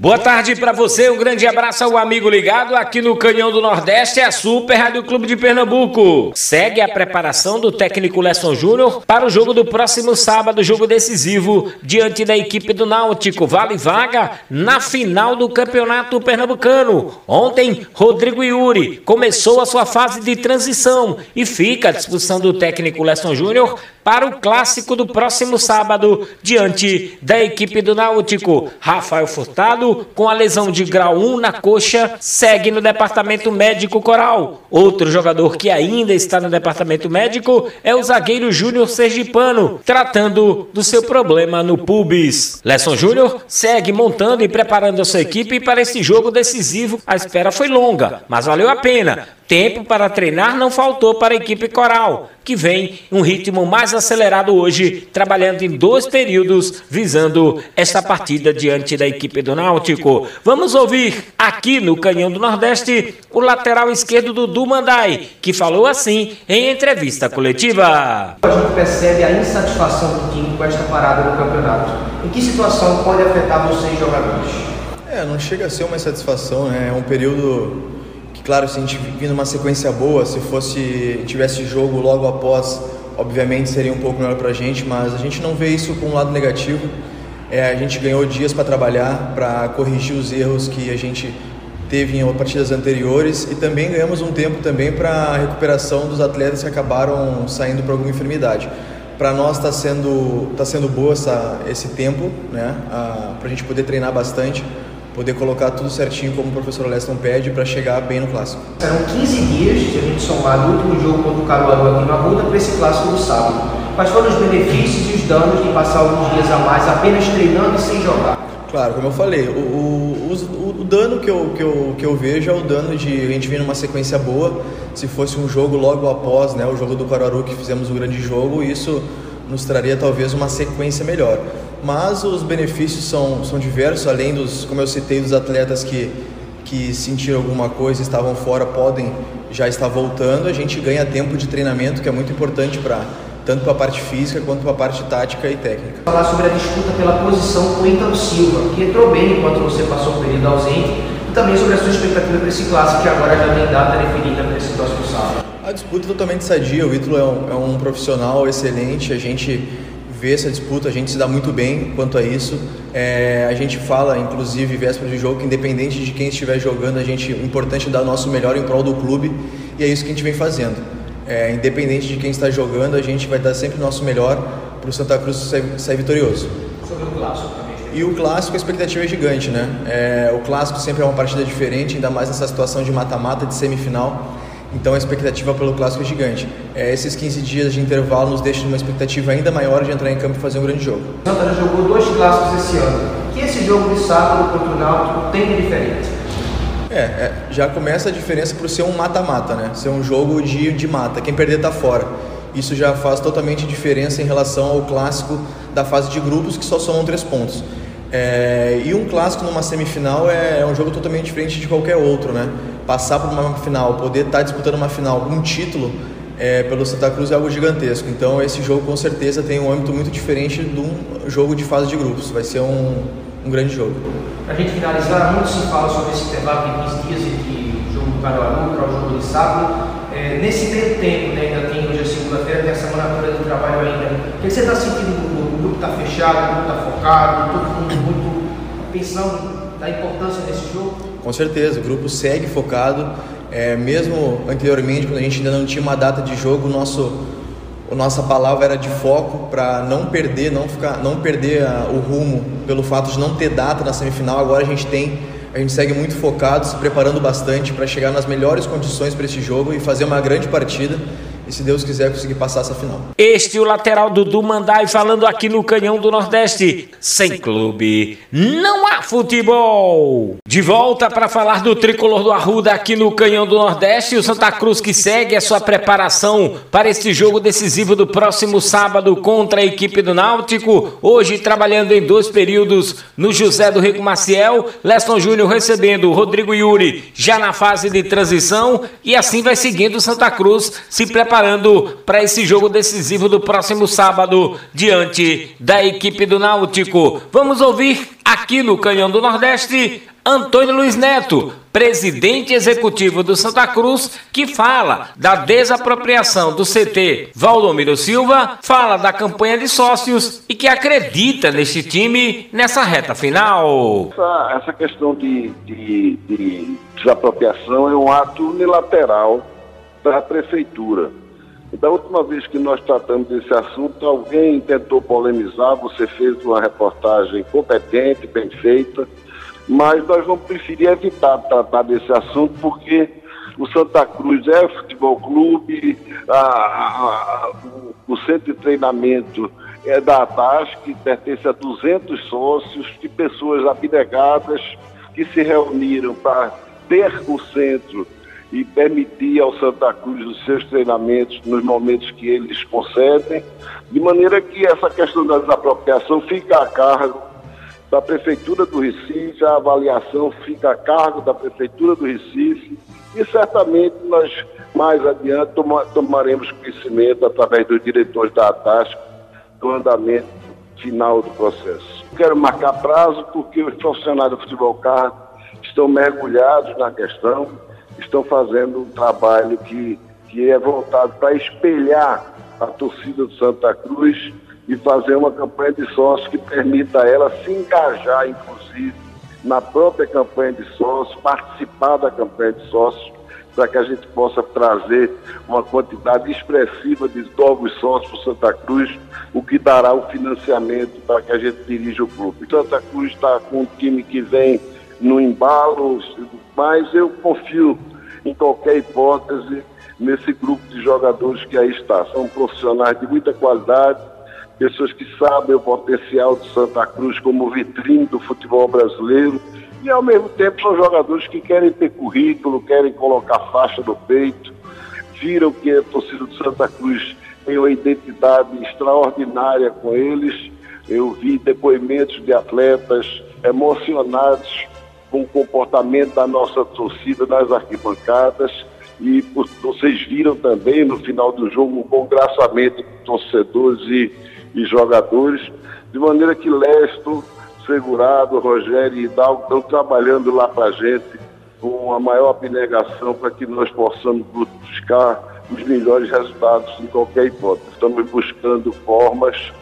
Boa tarde para você, um grande abraço ao amigo ligado aqui no Canhão do Nordeste, a Super Rádio Clube de Pernambuco. Segue a preparação do técnico Lesson Júnior para o jogo do próximo sábado, jogo decisivo diante da equipe do Náutico. Vale vaga na final do Campeonato Pernambucano. Ontem, Rodrigo Yuri começou a sua fase de transição e fica à disposição do técnico Lesson Júnior para o clássico do próximo sábado diante da equipe do Náutico. Rafael Furtado, com a lesão de grau 1 na coxa, segue no departamento médico coral. Outro jogador que ainda está no departamento médico é o zagueiro Júnior Sergipano, tratando do seu problema no pubis. Lesson Júnior segue montando e preparando a sua equipe para esse jogo decisivo. A espera foi longa, mas valeu a pena. Tempo para treinar não faltou para a equipe coral, que vem em um ritmo mais acelerado hoje, trabalhando em dois períodos, visando esta partida diante da equipe do Náutico. Vamos ouvir aqui no Canhão do Nordeste o lateral esquerdo do Dumandai, que falou assim em entrevista coletiva. A gente percebe a insatisfação do time com esta parada no campeonato. Em que situação pode afetar vocês, jogadores? É, não chega a ser uma insatisfação, né? É um período Claro, se a gente vir numa sequência boa, se fosse tivesse jogo logo após, obviamente seria um pouco melhor para a gente, mas a gente não vê isso com um lado negativo. É, a gente ganhou dias para trabalhar, para corrigir os erros que a gente teve em partidas anteriores e também ganhamos um tempo também para a recuperação dos atletas que acabaram saindo por alguma enfermidade. Para nós está sendo tá sendo boa essa, esse tempo, né? para a gente poder treinar bastante poder colocar tudo certinho como o professor Leston pede para chegar bem no clássico. Serão 15 dias, se a gente somar do último jogo contra o Caruaru aqui na Ruda para esse clássico do sábado. Quais foram os benefícios e os danos de passar alguns dias a mais apenas treinando e sem jogar? Claro, como eu falei, o, o, o, o, dano que eu, que, eu, que eu vejo é o dano de a gente vir numa sequência boa. Se fosse um jogo logo após né, o jogo do Caruaru, que fizemos o grande jogo, isso nos traria talvez uma sequência melhor mas os benefícios são, são diversos, além dos, como eu citei, dos atletas que, que sentiram alguma coisa, estavam fora, podem já estar voltando, a gente ganha tempo de treinamento, que é muito importante para tanto para a parte física quanto para a parte tática e técnica. Falar sobre a disputa pela posição com o Ítalo Silva, que entrou bem enquanto você passou o período ausente, e também sobre a sua expectativa para esse clássico, que agora já tem data definida para esse próximo sábado. A disputa é totalmente sadia, o Ítalo é um, é um profissional excelente, a gente vê essa disputa, a gente se dá muito bem quanto a isso. É, a gente fala, inclusive, véspera de jogo, que independente de quem estiver jogando, a gente, o importante é dar o nosso melhor em prol do clube e é isso que a gente vem fazendo. É, independente de quem está jogando, a gente vai dar sempre o nosso melhor para o Santa Cruz sair, sair vitorioso. Sobre o clássico também. E o clássico, a expectativa é gigante, né? É, o clássico sempre é uma partida diferente, ainda mais nessa situação de mata-mata, de semifinal. Então a expectativa pelo clássico é gigante. É, esses 15 dias de intervalo nos deixam uma expectativa ainda maior de entrar em campo e fazer um grande jogo. O Santana jogou dois clássicos esse ano. O que esse jogo de sábado contra o Náutico tem de diferente? É, é já começa a diferença por ser um mata-mata, né? Ser um jogo de, de mata. Quem perder tá fora. Isso já faz totalmente diferença em relação ao clássico da fase de grupos que só somam três pontos. É, e um clássico numa semifinal é, é, um jogo totalmente diferente de qualquer outro, né? Passar por uma final, poder estar tá disputando uma final, um título é, pelo Santa Cruz é algo gigantesco. Então esse jogo com certeza tem um âmbito muito diferente de um jogo de fase de grupos. Vai ser um, um grande jogo. Para a gente finalizar, muito se fala sobre esse intervalo de 15 dias entre o jogo do Caruaru para o jogo de sábado. É, nesse meio tempo, né, ainda tem hoje a segunda-feira, tem a semana toda trabalho ainda. O que você está sentindo está fechado, o grupo está focado, todo mundo muito pensando na importância desse jogo? Com certeza, o grupo segue focado. É, mesmo anteriormente, quando a gente ainda não tinha uma data de jogo, o nosso, a nossa palavra era de foco para não perder, não ficar, não perder a, o rumo pelo fato de não ter data na semifinal. Agora a gente tem, a gente segue muito focado, se preparando bastante para chegar nas melhores condições para esse jogo e fazer uma grande partida e, se Deus quiser, conseguir passar essa final. Este é o lateral Dudu Mandai falando aqui no Canhão do Nordeste. Sem clube, não há futebol. De volta para falar do tricolor do Arruda aqui no Canhão do Nordeste. O Santa Cruz que segue a sua preparação para este jogo decisivo do próximo sábado contra a equipe do Náutico. Hoje trabalhando em dois períodos no José do Rico Maciel. Leston Júnior recebendo o Rodrigo Yuri já na fase de transição. E assim vai seguindo o Santa Cruz se preparando para esse jogo decisivo do próximo sábado diante da equipe do Náutico. Vamos ouvir aqui no Canhão do Nordeste Antônio Luiz Neto, presidente executivo do Santa Cruz, que fala da desapropriação do CT Valdomiro Silva, fala da campanha de sócios e que acredita neste time nessa reta final. Essa, essa questão de, de, de desapropriação é um ato unilateral da prefeitura. Da última vez que nós tratamos desse assunto, alguém tentou polemizar, você fez uma reportagem competente, bem feita, mas nós vamos preferir evitar tratar desse assunto porque o Santa Cruz é futebol clube, a, a, a, o centro de treinamento é da ATAS, que pertence a 200 sócios, de pessoas abnegadas que se reuniram para ter o centro e permitir ao Santa Cruz os seus treinamentos nos momentos que eles concedem, de maneira que essa questão da desapropriação fica a cargo da Prefeitura do Recife, a avaliação fica a cargo da Prefeitura do Recife e certamente nós mais adiante toma, tomaremos conhecimento através dos diretores da ATASC do andamento final do processo. Quero marcar prazo porque os profissionais do futebol carro estão mergulhados na questão, estão fazendo um trabalho que, que é voltado para espelhar a torcida do Santa Cruz e fazer uma campanha de sócios que permita a ela se engajar, inclusive, na própria campanha de sócios, participar da campanha de sócios, para que a gente possa trazer uma quantidade expressiva de novos sócios para Santa Cruz, o que dará o financiamento para que a gente dirija o clube. Santa Cruz está com um time que vem no embalo, mas eu confio em qualquer hipótese nesse grupo de jogadores que aí está. São profissionais de muita qualidade, pessoas que sabem o potencial de Santa Cruz como vitrine do futebol brasileiro e ao mesmo tempo são jogadores que querem ter currículo, querem colocar faixa no peito, viram que a torcida de Santa Cruz tem uma identidade extraordinária com eles. Eu vi depoimentos de atletas emocionados com o comportamento da nossa torcida nas arquibancadas e vocês viram também no final do jogo um congraçamento de torcedores e e jogadores, de maneira que Lesto, Segurado, Rogério e Hidalgo estão trabalhando lá para a gente com a maior abnegação para que nós possamos buscar os melhores resultados em qualquer hipótese. Estamos buscando formas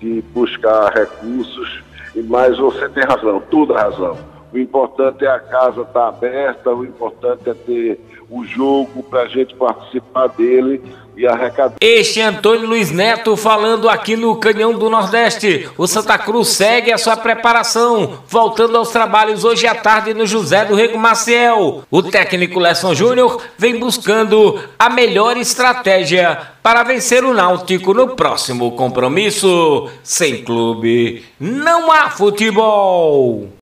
de buscar recursos, e mais você tem razão, toda razão. O importante é a casa estar tá aberta, o importante é ter o jogo para a gente participar dele e arrecadar. Este é Antônio Luiz Neto falando aqui no Canhão do Nordeste. O Santa Cruz segue a sua preparação, voltando aos trabalhos hoje à tarde no José do Rego Maciel. O técnico Lesson Júnior vem buscando a melhor estratégia para vencer o Náutico no próximo compromisso. Sem clube, não há futebol.